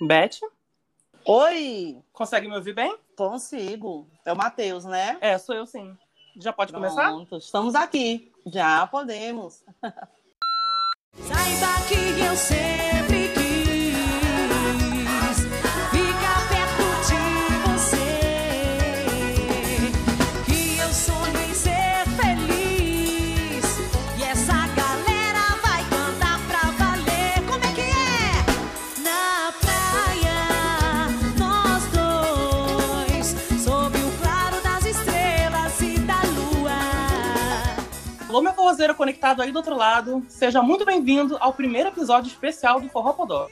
Beth, Oi, consegue me ouvir bem? consigo. É o Matheus, né? É, sou eu sim. Já pode começar? Pronto, estamos aqui. Já podemos. Saiba que eu sempre Conectado aí do outro lado. Seja muito bem-vindo ao primeiro episódio especial do Forró Podó.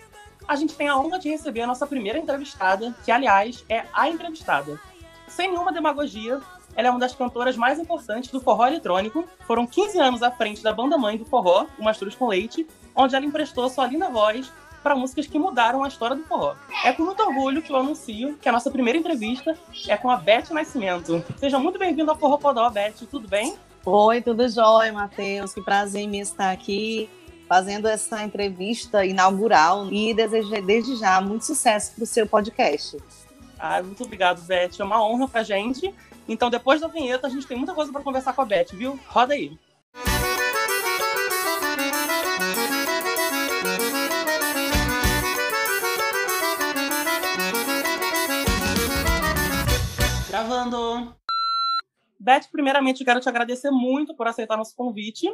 A gente tem a honra de receber a nossa primeira entrevistada, que, aliás, é a entrevistada. Sem nenhuma demagogia, ela é uma das cantoras mais importantes do forró eletrônico. Foram 15 anos à frente da banda mãe do forró, o Mastruz com Leite, onde ela emprestou sua linda voz para músicas que mudaram a história do forró. É com muito orgulho que eu anuncio que a nossa primeira entrevista é com a Beth Nascimento. Seja muito bem-vinda ao Forró Podó, Beth. Tudo bem? Oi, tudo jóia, Matheus. Que prazer em estar aqui fazendo essa entrevista inaugural e desejo desde já muito sucesso para o seu podcast. Ah, muito obrigado, Beth. É uma honra pra gente. Então, depois da vinheta, a gente tem muita coisa para conversar com a Beth, viu? Roda aí. Gravando. Beth, primeiramente, eu quero te agradecer muito por aceitar nosso convite.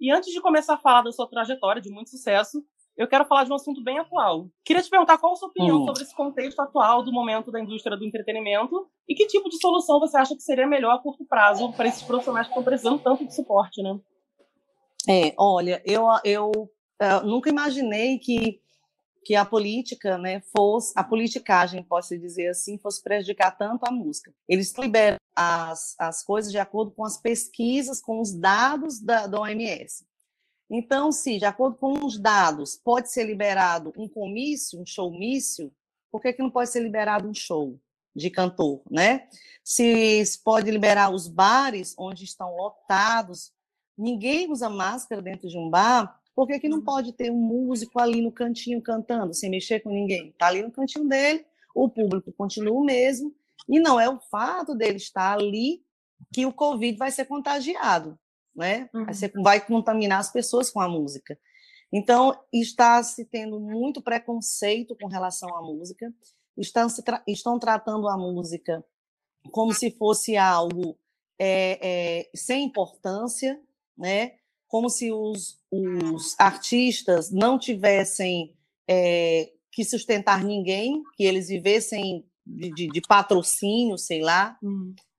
E antes de começar a falar da sua trajetória de muito sucesso, eu quero falar de um assunto bem atual. Queria te perguntar qual a sua opinião Hum. sobre esse contexto atual do momento da indústria do entretenimento e que tipo de solução você acha que seria melhor a curto prazo para esses profissionais que estão precisando tanto de suporte, né? É, olha, eu, eu eh, nunca imaginei que, que a política, né, fosse, a politicagem, posso dizer assim, fosse prejudicar tanto a música. Eles liberam as, as coisas de acordo com as pesquisas, com os dados da, da OMS. Então, se, de acordo com os dados, pode ser liberado um comício, um showmício, por que, que não pode ser liberado um show de cantor, né? Se pode liberar os bares onde estão lotados, ninguém usa máscara dentro de um bar, por que, que não pode ter um músico ali no cantinho cantando, sem mexer com ninguém? Está ali no cantinho dele, o público continua o mesmo, e não é o fato dele estar ali que o Covid vai ser contagiado, né? Uhum. Vai, ser- vai contaminar as pessoas com a música. Então, está se tendo muito preconceito com relação à música, estão, se tra- estão tratando a música como se fosse algo é, é, sem importância, né? Como se os, os artistas não tivessem é, que sustentar ninguém, que eles vivessem de, de- de patrocínio, sei lá.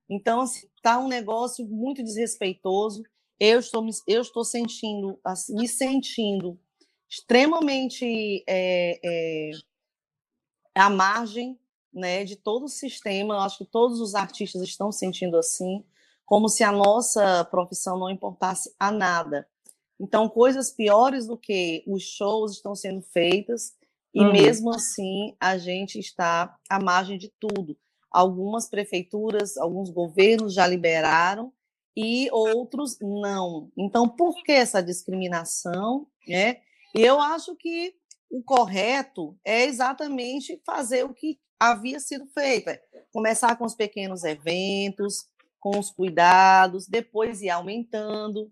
Então, está um negócio muito desrespeitoso. Eu estou, me- eu estou sentindo, assim, me sentindo extremamente é, é, à margem né, de todo o sistema. Eu acho que todos os artistas estão sentindo assim, como se a nossa profissão não importasse a nada. Então, coisas piores do que os shows estão sendo feitas, e Uhum. mesmo assim a gente está à margem de tudo. Algumas prefeituras, alguns governos já liberaram e outros não. Então, por que essa discriminação? Né? E eu acho que o correto é exatamente fazer o que havia sido feito, é começar com os pequenos eventos, com os cuidados, depois ir aumentando,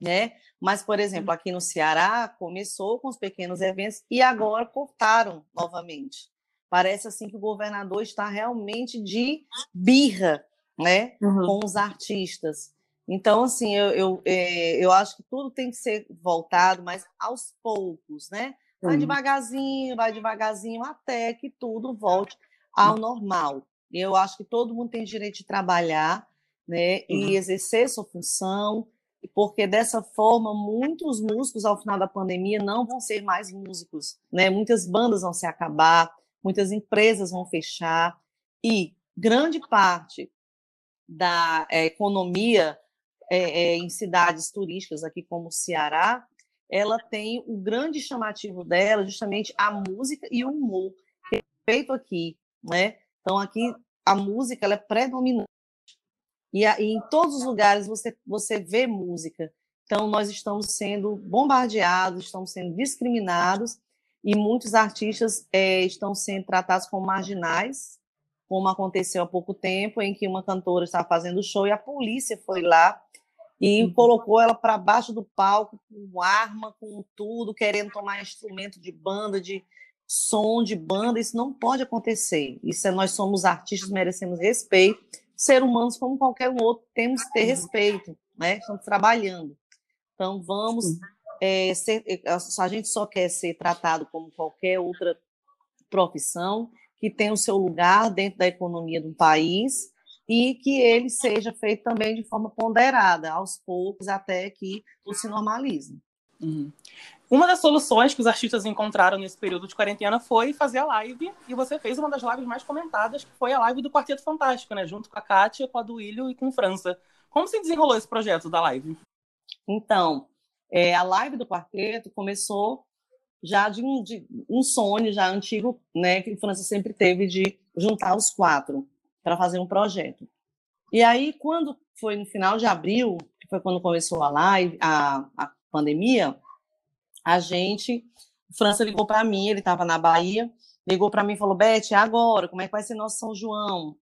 né? Mas, por exemplo, aqui no Ceará começou com os pequenos eventos e agora cortaram novamente. Parece assim que o governador está realmente de birra, né? Uhum. com os artistas. Então, assim, eu, eu, eh, eu acho que tudo tem que ser voltado, mas aos poucos, né? Vai devagarzinho, vai devagarzinho, até que tudo volte ao normal. E eu acho que todo mundo tem direito de trabalhar, né? Uhum. E exercer sua função, porque dessa forma muitos músicos ao final da pandemia não vão ser mais músicos, né? Muitas bandas vão se acabar, muitas empresas vão fechar e grande parte da eh, economia eh, eh, em cidades turísticas aqui como o Ceará, ela tem o grande chamativo dela justamente a música e o humor que é feito aqui, né? Então aqui a música ela é predominante e, a- e em todos os lugares você você vê música. Então nós estamos sendo bombardeados, estamos sendo discriminados e muitos artistas é, estão sendo tratados como marginais, como aconteceu há pouco tempo, em que uma cantora estava fazendo show e a polícia foi lá e uhum. colocou ela para baixo do palco com arma, com tudo, querendo tomar instrumento de banda, de som de banda. Isso não pode acontecer. Isso é, nós somos artistas, merecemos respeito. Ser humanos como qualquer um outro, temos que ter respeito, né? Estamos trabalhando. Então vamos é, ser, eh, a gente só quer ser tratado como qualquer outra profissão que tem o seu lugar dentro da economia do país e que ele seja feito também de forma ponderada, aos poucos, até que tudo se normalize. Uhum. Uma das soluções que os artistas encontraram nesse período de quarentena foi fazer a live, e você fez uma das lives mais comentadas, que foi a live do Quarteto Fantástico, né? Junto com a Kátia, com a Duílio e com França. Como se desenrolou esse projeto da live? Então, é, a live do quarteto começou já de um, de um sonho já antigo, né, que o França sempre teve de juntar os quatro para fazer um projeto. E aí, quando foi no final de abril, que foi quando começou a live, a, a pandemia, a gente, França ligou para mim, ele estava na Bahia, ligou para mim e falou: Beth, agora, como é que vai ser nosso São João?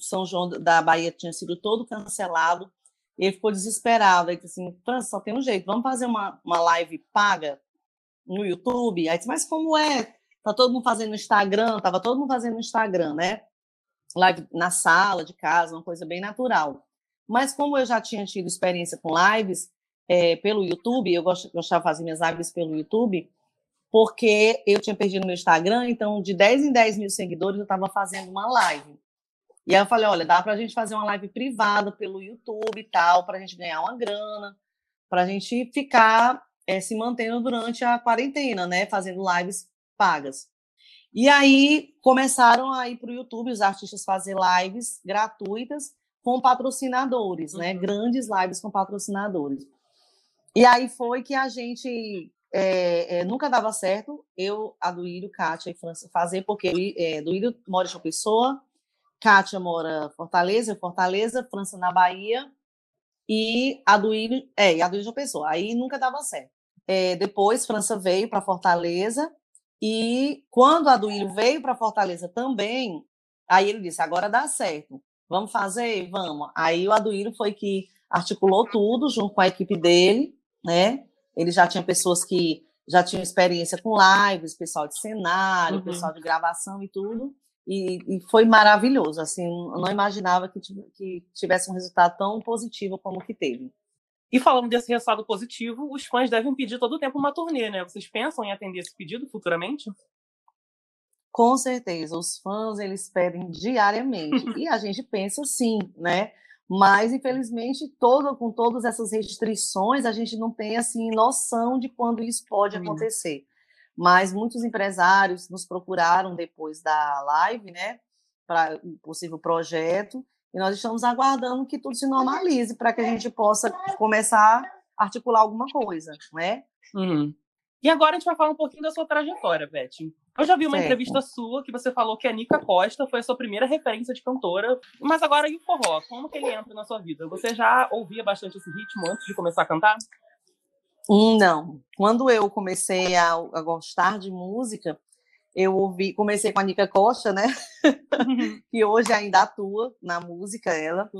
São João da Bahia tinha sido todo cancelado ele ficou desesperado. Aí disse assim: França, só tem um jeito, vamos fazer uma, uma live paga no YouTube? Aí disse: Mas como é? Tá todo mundo fazendo no Instagram, tava todo mundo fazendo no Instagram, né? Live na sala de casa, uma coisa bem natural. Mas como eu já tinha tido experiência com lives é, pelo YouTube, eu gostava de fazer minhas lives pelo YouTube, porque eu tinha perdido meu Instagram, então de 10 em 10 mil seguidores eu estava fazendo uma live. E aí eu falei, olha, dá para a gente fazer uma live privada pelo YouTube e tal, para a gente ganhar uma grana, para a gente ficar é, se mantendo durante a quarentena, né? Fazendo lives pagas. E aí começaram a ir para o YouTube os artistas fazer lives gratuitas com patrocinadores, né? uhum. né? Grandes lives com patrocinadores. E aí foi que a gente é, é, nunca dava certo, eu, a Duílio, Kátia e França fazer, porque é, Duílio mora em João Pessoa, Kátia mora Fortaleza, Fortaleza, França na Bahia, e a Duílio, é, e a Duílio Pessoa. Aí nunca dava certo. É, depois, França veio para Fortaleza, e quando a Duílio veio para Fortaleza também, aí ele disse, agora dá certo, vamos fazer? Vamos. Aí o Aduílio foi que articulou tudo junto com a equipe dele, né? Ele já tinha pessoas que já tinham experiência com lives, pessoal de cenário, uhum. pessoal de gravação e tudo. E, e, foi maravilhoso, assim, eu não imaginava que, que tivesse um resultado tão positivo como que teve. E falando desse resultado positivo, os fãs devem pedir todo o tempo uma turnê, né? Vocês pensam em atender esse pedido futuramente? Com certeza, os fãs eles pedem diariamente e a gente pensa sim, né? Mas infelizmente, todo, com todas essas restrições, a gente não tem assim noção de quando isso pode acontecer mas muitos empresários nos procuraram depois da live, né, para um possível projeto, e nós estamos aguardando que tudo se normalize para que a gente possa começar a articular alguma coisa, né? Uhum. E agora a gente vai falar um pouquinho da sua trajetória, Beth. Eu já vi uma certo. entrevista sua que você falou que a Nica Costa foi a sua primeira referência de cantora. Mas agora e o forró? Como que ele entra na sua vida? Você já ouvia bastante esse ritmo antes de começar a cantar? Não. Quando eu comecei a, a gostar de música, eu ouvi, comecei com a Nica Costa, né? Uhum. que hoje ainda atua na música, ela.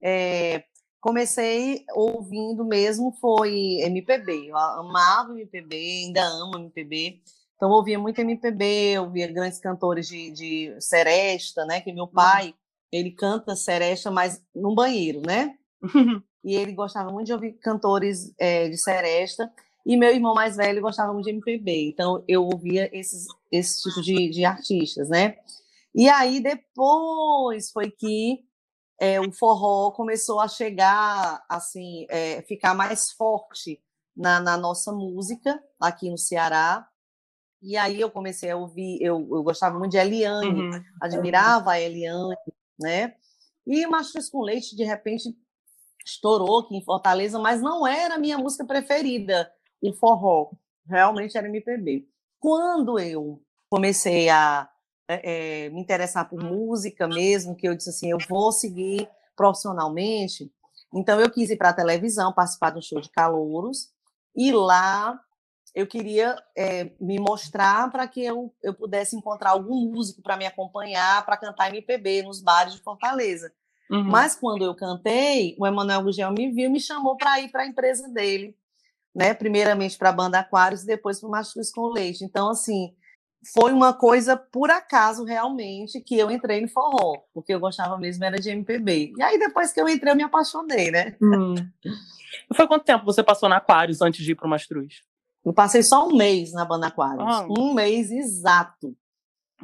É, comecei ouvindo mesmo, foi MPB. Eu amava MPB, ainda amo MPB. Então, eu ouvia muito MPB, ouvia grandes cantores de, de seresta, né? Que meu uhum. pai, ele canta seresta, mas no banheiro, né? e ele gostava muito de ouvir cantores é, de seresta, e meu irmão mais velho gostava muito de MPB, então eu ouvia esses, esse tipo de, de artistas, né? E aí depois foi que é, o forró começou a chegar, assim, é, ficar mais forte na, na, nossa música aqui no Ceará. E aí eu comecei a ouvir, eu, eu gostava muito de Eliane, uhum. admirava a Eliane, né? E o Mastros com Leite, de repente, estourou aqui em Fortaleza, mas não era a minha música preferida, o forró. Realmente era MPB. Quando eu comecei a é, me interessar por música mesmo, que eu disse assim, eu vou seguir profissionalmente, então eu quis ir para a televisão, participar de um show de calouros, e lá eu queria é, me mostrar para que eu, eu pudesse encontrar algum músico para me acompanhar, para cantar MPB nos bares de Fortaleza. Uhum. Mas quando eu cantei, o Emanuel Gugel me viu e me chamou para ir para a empresa dele, né? Primeiramente para a banda Aquários e depois para o Mastruz com Leite. Então, assim, foi uma coisa por acaso realmente que eu entrei no forró, porque eu gostava mesmo era de MPB. E aí depois que eu entrei eu me apaixonei, né? Hum. Foi quanto tempo você passou na Aquários antes de ir para o Mastruz? Eu passei só um mês na banda Aquários, Ah. um mês exato.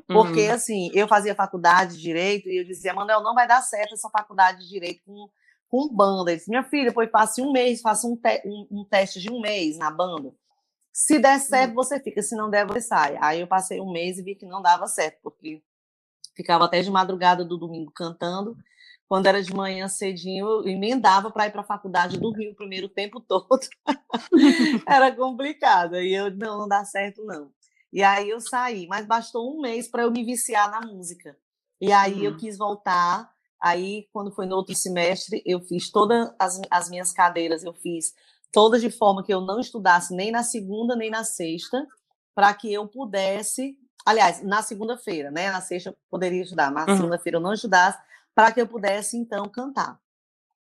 Porque, assim, eu fazia faculdade de Direito e eu dizia, Manuel, não vai dar certo essa faculdade de Direito com, com banda. Ele disse, minha filha, depois passe um mês, faça um, te- um- um teste de um mês na banda. Se der certo, você fica. Se não der, você sai. Aí eu passei um mês e vi que não dava certo, porque ficava até de madrugada do domingo cantando. Quando era de manhã cedinho, eu emendava para ir para a faculdade do Rio o primeiro tempo todo. era complicado. E eu, não, não dá certo, não. E aí eu saí, mas bastou um mês para eu me viciar na música. E aí eu Uhum. quis voltar. Aí, quando foi no outro semestre, eu fiz todas as, as minhas cadeiras, eu fiz todas de forma que eu não estudasse nem na segunda nem na sexta, para que eu pudesse. Aliás, na segunda-feira, né? Na sexta eu poderia estudar, mas na Uhum. segunda-feira eu não estudasse, para que eu pudesse, então, cantar.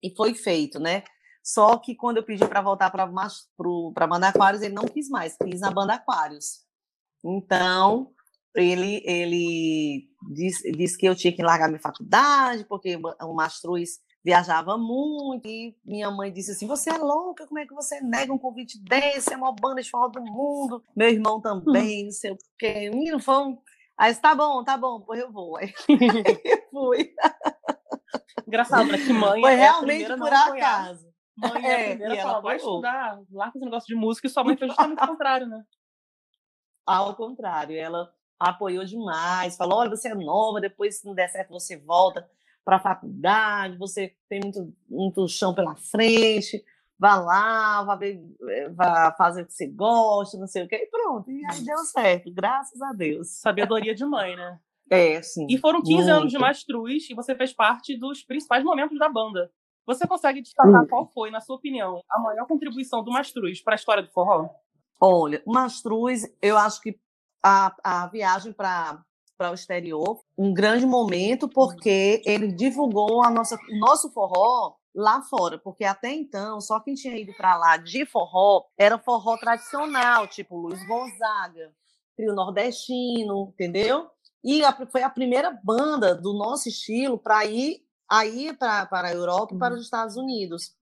E foi feito, né? Só que quando eu pedi para voltar para a banda Aquários, ele não quis mais, quis na banda Aquários. Então, ele, ele disse, disse que eu tinha que largar minha faculdade, porque o Mastruz viajava muito, e minha mãe disse assim, você é louca, como é que você nega um convite desse, é a maior banda de forró do mundo, meu irmão também, não sei o quê, menino, foi um... Aí tá bom, tá bom, pois eu vou. Aí eu fui. Engraçado, né? Que mãe Foi é realmente por acaso. Mãe é a É, primeira e ela vai estudar, lá com esse negócio de música, e sua mãe fez justamente o contrário, né? Ao contrário, ela apoiou demais, falou: olha, você é nova, depois, se não der certo, você volta para a faculdade, você tem muito, muito chão pela frente, vá lá, vá, ver, eh, vá fazer o que você gosta, não sei o quê, e pronto. E aí deu certo, graças a Deus. Sabedoria de mãe, né? É, sim. E foram 15 anos de muito. Mastruz e você fez parte dos principais momentos da banda. Você consegue destacar Hum. qual foi, na sua opinião, a maior contribuição do Mastruz para a história do forró? Olha, o Mastruz, eu acho que a, a viagem para o exterior, um grande momento, porque ele divulgou a nossa, o nosso forró lá fora, porque até então, só quem tinha ido para lá de forró era forró tradicional, tipo Luiz Gonzaga, trio nordestino, entendeu? E a- foi a primeira banda do nosso estilo para ir aí para a Europa e para os Estados Unidos,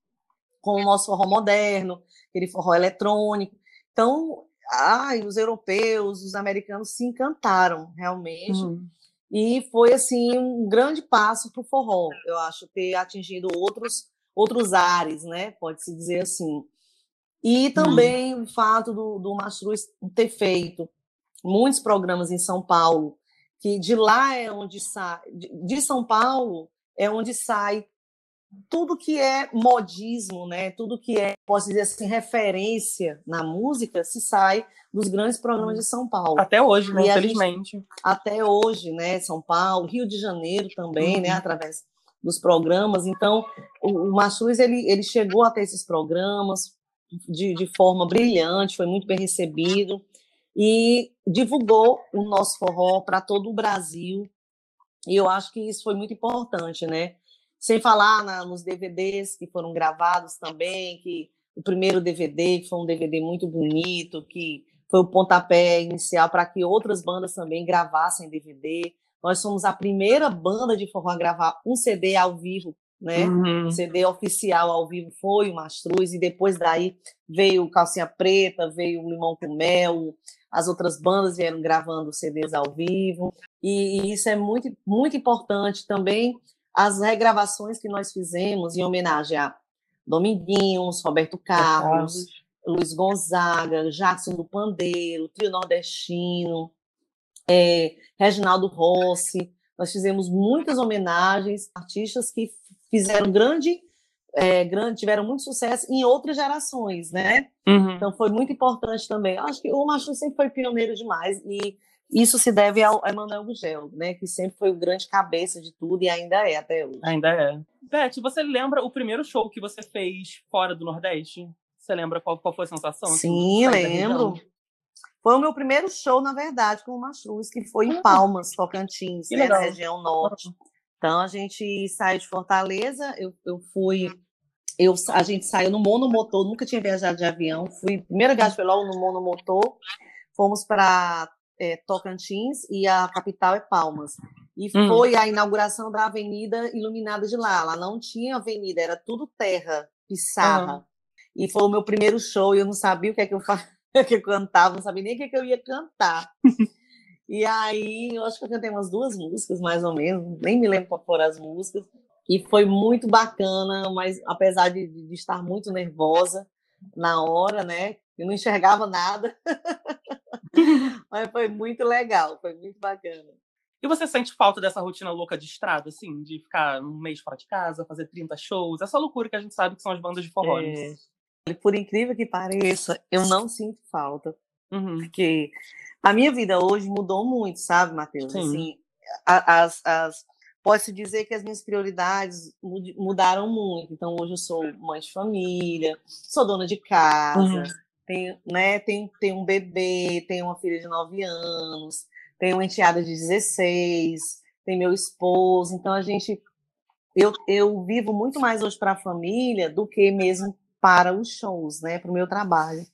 com o nosso forró moderno, aquele forró eletrônico. Então, ai, os europeus, os americanos se encantaram realmente. E foi assim um grande passo para o forró, eu acho, ter atingido outros outros ares, né? Pode-se dizer assim. E também o fato do, do Mastruz ter feito muitos programas em São Paulo, que de lá é onde sai, de, São Paulo é onde sai tudo que é modismo, né? Tudo que é, posso dizer assim, referência na música, se sai dos grandes programas de São Paulo Até hoje, né? E a gente- Infelizmente. até hoje, né? São Paulo, Rio de Janeiro também, né? Uhum. Através dos programas. Então, o, o Mastruz, ele, ele chegou a ter esses programas de, de forma brilhante, foi muito bem recebido e divulgou o nosso forró para todo o Brasil. E eu acho que isso foi muito importante, né? Sem falar na- nos DVDs que foram gravados também, que o primeiro DVD, que foi um DVD muito bonito, que foi o pontapé inicial para que outras bandas também gravassem DVD. Nós somos a primeira banda de forró a gravar um CD ao vivo, né? Uhum. CD oficial ao vivo foi o Mastruz, e depois daí veio o Calcinha Preta, veio o Limão com Mel, as outras bandas vieram gravando CDs ao vivo, e, e isso é muito, muito importante também, as regravações que nós fizemos em homenagem a Dominguinhos, Roberto Carlos, Luiz Gonzaga, Jackson do Pandeiro, Trio Nordestino, é, Reginaldo Rossi. Nós fizemos muitas homenagens a artistas que fizeram grande, é, grande, tiveram muito sucesso em outras gerações, né? Uhum. Então foi muito importante também. Acho que o Machu sempre foi pioneiro demais e isso se deve ao Emanuel Gugel, né? Que sempre foi o grande cabeça de tudo e ainda é até hoje. Ainda é. Beth, você lembra o primeiro show que você fez fora do Nordeste? Você lembra qual, qual foi a sensação? assim, Sim, lembro. Foi o meu primeiro show, na verdade, com o Mastruz, que foi em Palmas, Tocantins, né, na região norte. Então a gente saiu de Fortaleza, eu, eu fui, eu, a gente saiu no monomotor, nunca tinha viajado de avião, fui, primeira viagem foi logo no monomotor, fomos para Tocantins e a capital é Palmas. E Hum. foi a inauguração da avenida iluminada de lá. Lá não tinha avenida, era tudo terra, pissarra. E foi o meu primeiro show e eu não sabia o que é que eu, fa... que eu cantava, não sabia nem o que, é que eu ia cantar. e aí, eu acho que eu cantei umas duas músicas, mais ou menos, nem me lembro qual foram as músicas. E foi muito bacana, mas apesar de, de estar muito nervosa na hora, né? Eu não enxergava nada. mas foi muito legal, foi muito bacana. E você sente falta dessa rotina louca de estrada, assim? De ficar um mês fora de casa, fazer 30 shows? Essa loucura que a gente sabe que são as bandas de forró? É, por incrível que pareça, eu não sinto falta. Uhum. Porque a minha vida hoje mudou muito, sabe, Matheus? Sim. Assim, as, as, Posso dizer que as minhas prioridades mud- mudaram muito. Então, hoje eu sou mãe de família, sou dona de casa, Uhum. tenho, né, tenho, tenho um bebê, tenho uma filha de 9 anos, tenho uma enteada de 16, tenho meu esposo. Então, a gente. Eu, eu vivo muito mais hoje para a família do que mesmo para os shows, né, para o meu trabalho.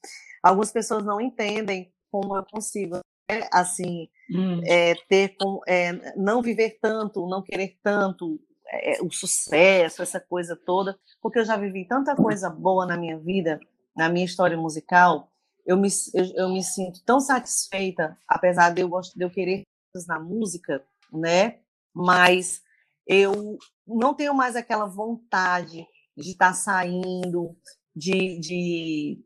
Algumas pessoas não entendem como eu consigo, né, assim, Hum. é, ter é, não viver tanto, não querer tanto é, o sucesso, essa coisa toda, porque eu já vivi tanta coisa boa na minha vida, na minha história musical, eu me, eu, eu me sinto tão satisfeita, apesar de eu, de eu querer coisas na música, né? Mas eu não tenho mais aquela vontade de estar saindo, de, de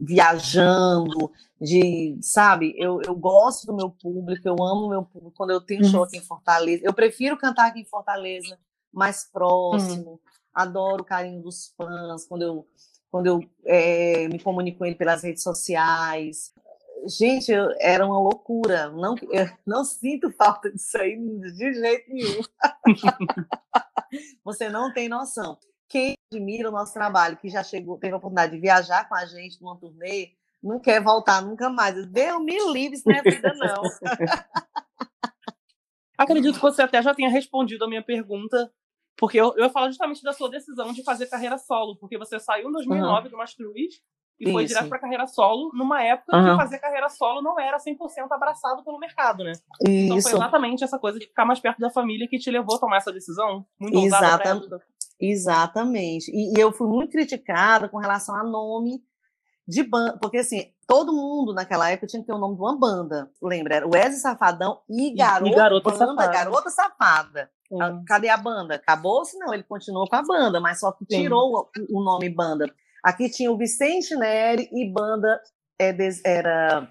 viajando, de, sabe, eu, eu gosto do meu público, eu amo o meu público. Quando eu tenho show aqui em Fortaleza, eu prefiro cantar aqui em Fortaleza, mais próximo. Adoro o carinho dos fãs, quando eu, quando eu eh, me comunico com ele pelas redes sociais. Gente, eu- era uma loucura. Não, não sinto falta disso aí de jeito nenhum. Você não tem noção. Admira o nosso trabalho, que já chegou, teve a oportunidade de viajar com a gente numa turnê, não quer voltar nunca mais. Deus me livre, isso não é vida, não. Acredito que você até já tenha respondido a minha pergunta, porque eu, eu ia falar justamente da sua decisão de fazer carreira solo, porque você saiu em 2009 do Mastruz e foi Isso. direto para carreira solo, numa época Aham. que fazer carreira solo não era 100% abraçado pelo mercado, né? Então foi Isso, exatamente essa coisa de ficar mais perto da família que te levou a tomar essa decisão? Muito ousada pra Exatamente. E, e eu fui muito criticada com relação a nome de banda, porque assim, todo mundo naquela época tinha que ter o nome de uma banda. Lembra? Era Wesley Safadão e Garota, Garota banda, Safada. Garota Safada. Ah, Cadê a banda? Acabou-se? Não, ele continuou com a banda, mas só que tirou o, o nome banda. Aqui tinha o Vicente Neri e banda é, des- era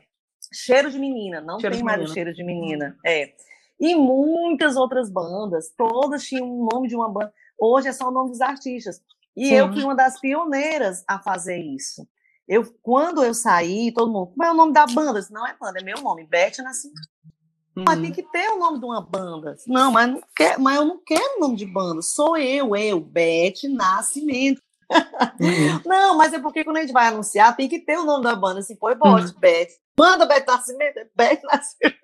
Cheiro de Menina, não Cheiro tem mais o Menina. Cheiro de Menina. É. E muitas outras bandas, todas tinham o nome de uma banda. Hoje é só o nome dos artistas. E Sim. eu fui uma das pioneiras a fazer isso. Eu, quando eu saí, todo mundo, como é o nome da banda? Eu disse, não é banda, é meu nome, Beth Nascimento. Mas tem Uhum. que ter o nome de uma banda. Não, mas, não quer, mas eu não quero o nome de banda. Sou eu, eu, Beth Nascimento. Uhum. Não, mas é porque quando a gente vai anunciar, tem que ter o nome da banda. Assim, foi bote, Beth. Banda Beth Nascimento, é Beth Nascimento.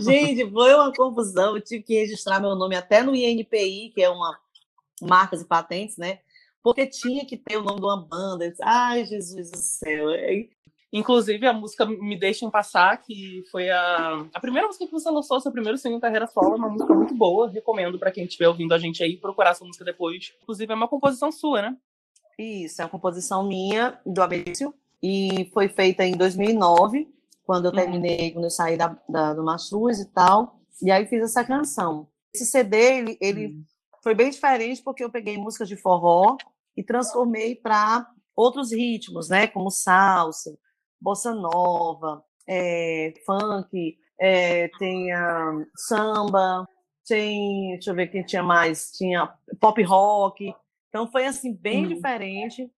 Gente, foi uma confusão. Eu tive que registrar meu nome até no INPI, que é uma marcas e patentes, né? Porque tinha que ter o nome de uma banda. Ai, Jesus do céu. Inclusive, a música Me Deixem Passar, que foi a, a primeira música que você lançou, seu primeiro single carreira solo, é uma música muito boa. Recomendo para quem estiver ouvindo a gente aí procurar essa música depois. Inclusive, é uma composição sua, né? Isso, é uma composição minha, do Abelício, e foi feita em 2009, quando eu Uhum. terminei, quando eu saí da, da- do Mastruz e tal, e aí fiz essa canção. Esse CD, ele, ele foi bem diferente, porque eu peguei músicas de forró e transformei para outros ritmos, né, como salsa, bossa nova, é, funk, é, tem samba, tem, deixa eu ver quem tinha mais, tinha pop rock, então foi assim bem Uhum. diferente.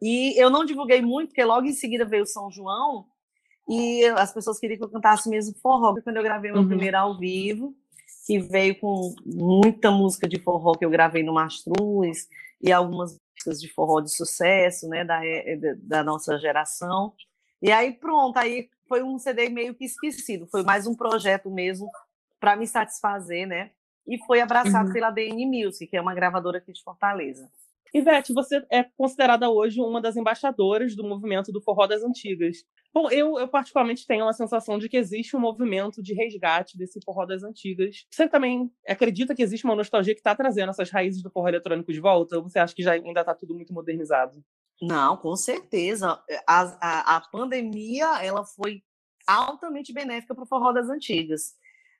E eu não divulguei muito, porque logo em seguida veio São João e as pessoas queriam que eu cantasse mesmo forró. Quando eu gravei meu Uhum. primeiro ao vivo, que veio com muita música de forró que eu gravei no Mastruz e algumas músicas de forró de sucesso, né, da, da nossa geração. E aí pronto, aí foi um CD meio que esquecido, foi mais um projeto mesmo para me satisfazer, né? E foi abraçado uhum. pela DN Music, que é uma gravadora aqui de Fortaleza. Ivete, você é considerada hoje uma das embaixadoras do movimento do forró das antigas. Bom, eu, eu particularmente tenho a sensação de que existe um movimento de resgate desse forró das antigas. Você também acredita que existe uma nostalgia que está trazendo essas raízes do forró eletrônico de volta? Ou você acha que já ainda está tudo muito modernizado? Não, com certeza. A, a, a pandemia ela foi altamente benéfica para o forró das antigas.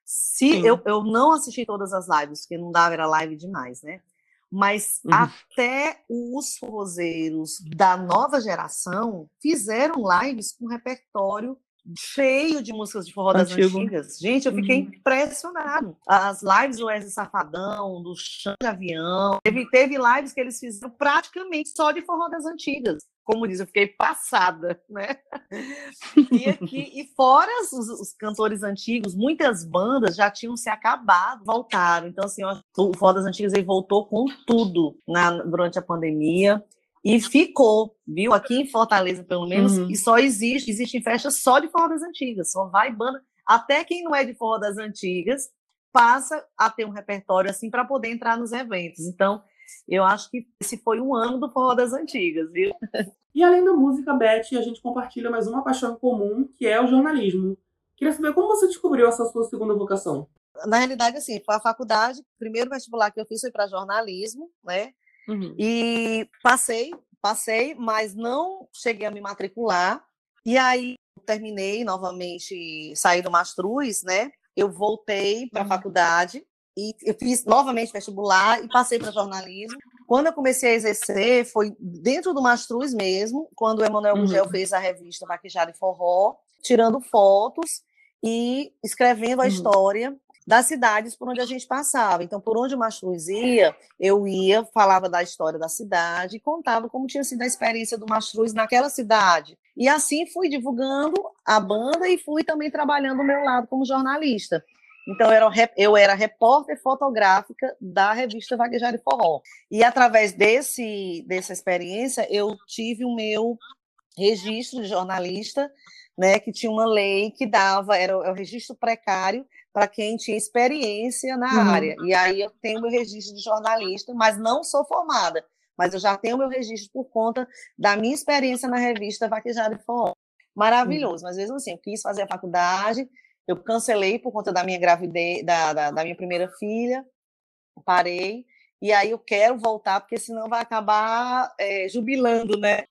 Se eu, eu não assisti todas as lives, porque não dava, era live demais, né? Mas uhum. até os forrozeiros da nova geração fizeram lives com repertório cheio de músicas de forró das Antigo. antigas. Gente, eu fiquei uhum. impressionado. As lives do Wesley Safadão, do Chão de Avião, teve, teve lives que eles fizeram praticamente só de forró das antigas como diz, eu fiquei passada, né? E aqui, e fora os, os, cantores antigos, muitas bandas já tinham se acabado, voltaram. Então, assim, ó, o Fodas Antigas ele voltou com tudo na, durante a pandemia e ficou, viu? Aqui em Fortaleza, pelo menos, uhum. e só existe, existe festas só de forró das antigas, só vai banda, até quem não é de forró das antigas passa a ter um repertório assim para poder entrar nos eventos. Então, eu acho que esse foi um ano do forró das antigas, viu? E além da música, Beth, a gente compartilha mais uma paixão comum, que é o jornalismo. Queria saber como você descobriu essa sua segunda vocação. Na realidade, assim, foi a faculdade, o primeiro vestibular que eu fiz foi para jornalismo, né? Uhum. E passei, passei, mas não cheguei a me matricular. E aí terminei novamente, saí do Mastruz, né? Eu voltei para a uhum. faculdade e eu fiz novamente vestibular e passei para jornalismo. Quando eu comecei a exercer, foi dentro do Mastruz mesmo, quando o Emanuel uhum. Gugel fez a revista Maquijada e Forró, tirando fotos e escrevendo a uhum. história das cidades por onde a gente passava. Então, por onde o Mastruz ia, eu ia, falava da história da cidade e contava como tinha sido a experiência do Mastruz naquela cidade. E assim fui divulgando a banda e fui também trabalhando o meu lado como jornalista. Então, eu era, repórter fotográfica da revista Vaguejar e Forró. E através desse, dessa experiência, eu tive o meu registro de jornalista, né, que tinha uma lei que dava, era o registro precário para quem tinha experiência na uhum. área. E aí eu tenho meu registro de jornalista, mas não sou formada, mas eu já tenho meu registro por conta da minha experiência na revista Vaquejada e Forró. Maravilhoso, uhum. mas mesmo assim, eu quis fazer a faculdade, eu cancelei por conta da minha gravidez, da, da, da minha primeira filha, parei, e aí eu quero voltar, porque senão vai acabar é, jubilando, né?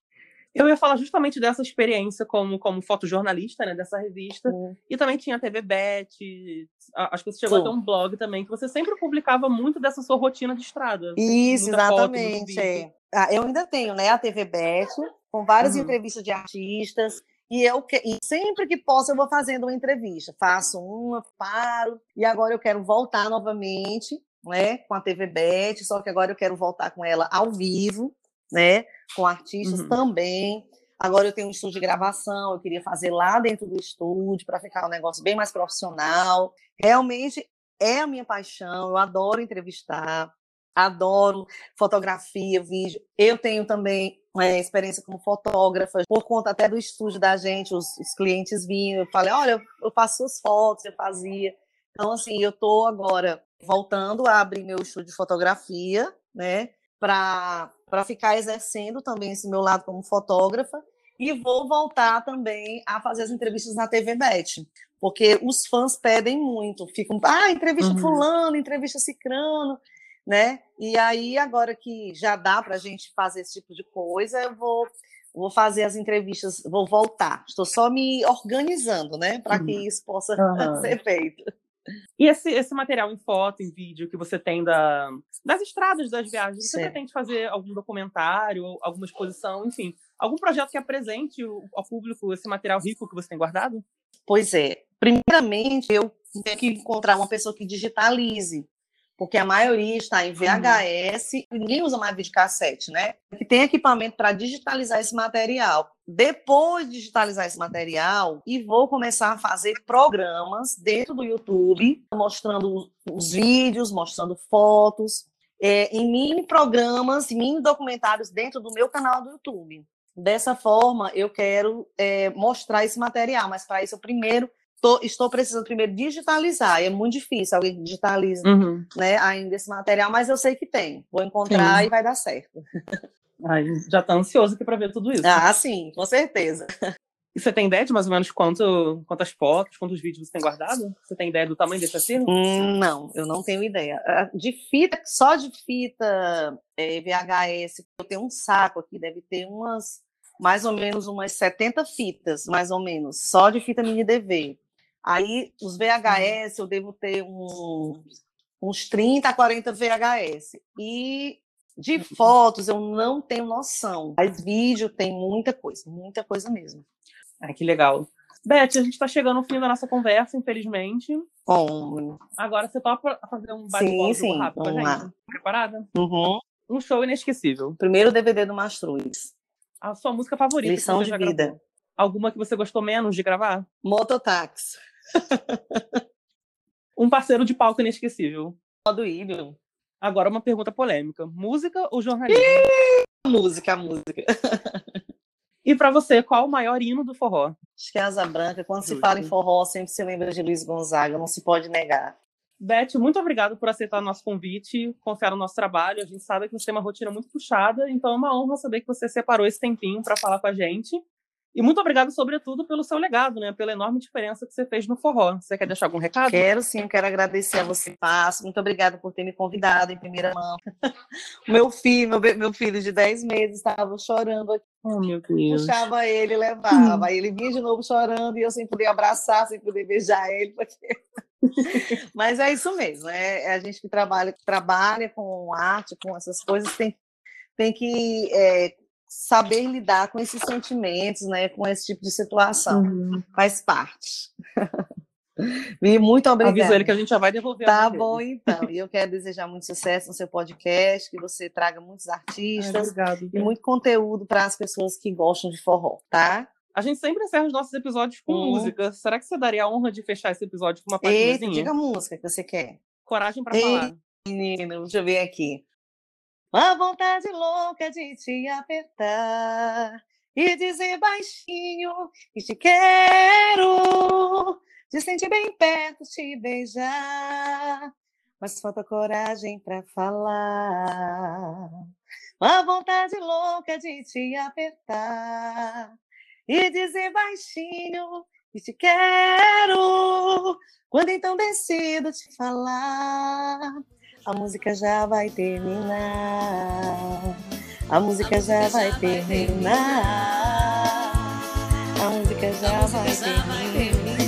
Eu ia falar justamente dessa experiência como, como fotojornalista, né, dessa revista. Uhum. E também tinha a TV Bet, acho que você chegou Sim. a ter um blog também, que você sempre publicava muito dessa sua rotina de estrada. Isso, exatamente. É. Ah, eu ainda tenho, né, a TV Bet, com várias uhum. entrevistas de artistas. E eu que, e sempre que posso eu vou fazendo uma entrevista, faço uma, paro e agora eu quero voltar novamente, né, com a TV Bet, só que agora eu quero voltar com ela ao vivo, né, com artistas uhum. também. Agora eu tenho um estúdio de gravação, eu queria fazer lá dentro do estúdio para ficar um negócio bem mais profissional. Realmente é a minha paixão, eu adoro entrevistar, adoro fotografia, vídeo. Eu tenho também é, experiência como fotógrafa, por conta até do estúdio da gente, os, os clientes vinham, eu falei, olha, eu, faço suas fotos, eu fazia. Então, assim, eu estou agora voltando a abrir meu estúdio de fotografia, né, para ficar exercendo também esse meu lado como fotógrafa, e vou voltar também a fazer as entrevistas na TV Bet, porque os fãs pedem muito, ficam, ah, entrevista uhum. fulano, entrevista cicrano, né? E aí, agora que já dá para a gente fazer esse tipo de coisa, eu vou, vou fazer as entrevistas, vou voltar. Estou só me organizando, né? Para que uhum. isso possa uhum. ser feito. E esse, esse material em foto, em vídeo que você tem da, das estradas das viagens, você pretende fazer algum documentário, alguma exposição, enfim, algum projeto que apresente ao público esse material rico que você tem guardado? Pois é. Primeiramente, eu tenho que encontrar uma pessoa que digitalize porque a maioria está em VHS e ninguém usa mais videocassete, né? Que tem equipamento para digitalizar esse material. Depois de digitalizar esse material, e vou começar a fazer programas dentro do YouTube, mostrando os vídeos, mostrando fotos, é, em mini programas, mini documentários dentro do meu canal do YouTube. Dessa forma, eu quero é, mostrar esse material, mas para isso eu primeiro tô, estou precisando primeiro digitalizar. É muito difícil alguém digitaliza Uhum. né, ainda esse material, mas eu sei que tem. Vou encontrar Sim. e vai dar certo. Ai, já tá ansioso aqui pra ver tudo isso. Ah, sim, com certeza. E você tem ideia de mais ou menos quanto, quantas fotos, quantos vídeos você tem guardado? Você tem ideia do tamanho desse acervo? Hum, não, eu não tenho ideia. Ah, De fita, só de fita eh, VHS, eu tenho um saco aqui, deve ter umas, mais ou menos umas 70 fitas, mais ou menos, só de fita mini DV. Aí, os VHS, eu devo ter um- uns 30 a 40 VHS. E de fotos, eu não tenho noção. Mas vídeo tem muita coisa, muita coisa mesmo. Ai, que legal. Beth, a gente tá chegando ao fim da nossa conversa, infelizmente. Bom, Agora você topa fazer um jogo rápido vamos lá. gente? Preparada? uhum. Um show inesquecível. primeiro DVD do Mastruz. A sua música favorita? Lição de vida. gravou? Alguma que você gostou menos de gravar? Mototáxi. Um parceiro de palco inesquecível. Do Ilho. Agora uma pergunta polêmica. Música ou jornalismo? Música, música. E pra você, qual o maior hino do forró? Acho que é Asa Branca, quando se Justo. fala em forró, sempre se lembra de Luiz Gonzaga, não se pode negar. Beth, muito obrigada por aceitar nosso convite, confiar no nosso trabalho. A gente sabe que você tem uma rotina muito puxada, então é uma honra saber que você separou esse tempinho para falar com a gente. E muito obrigado, sobretudo, pelo seu legado, né? Pela enorme diferença que você fez no forró. Você quer deixar algum recado? Quero sim, quero agradecer a você, Passo. Muito obrigada por ter me convidado em primeira mão. Meu filho, meu, meu filho de 10 meses, estava chorando aqui, Oh, meu Deus. puxava ele, levava. Aí ele vinha de novo chorando e eu sem poder abraçar, sem poder beijar ele. Porque... Mas é isso mesmo, é, é a gente que trabalha, que trabalha com arte, com essas coisas, tem, tem que é, saber lidar com esses sentimentos, né, com esse tipo de situação. Uhum. Faz parte. Vi, muito obrigada. Avisa ele que a gente já vai devolver. Tá dele. bom, então. E eu quero desejar muito sucesso no seu podcast, que você traga muitos Ai, artistas obrigado. e muito conteúdo para as pessoas que gostam de forró, tá? A gente sempre encerra os nossos episódios com Hum. música. Será que você daria a honra de fechar esse episódio com uma Eita, partidinha? diga a música que você quer. Coragem Ei. falar. Menino, deixa eu ver aqui. Uma vontade louca de te apertar e dizer baixinho que te quero, de sentir bem perto, te beijar, mas falta coragem para falar. Uma vontade louca de te apertar e dizer baixinho que te quero, quando então decido te falar. A música já vai terminar. A música já vai terminar. A música já vai terminar.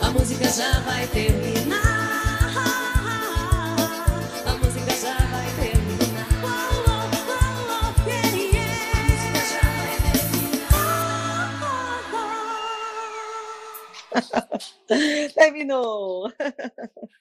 A música já vai terminar. Vai terminar. Terminou.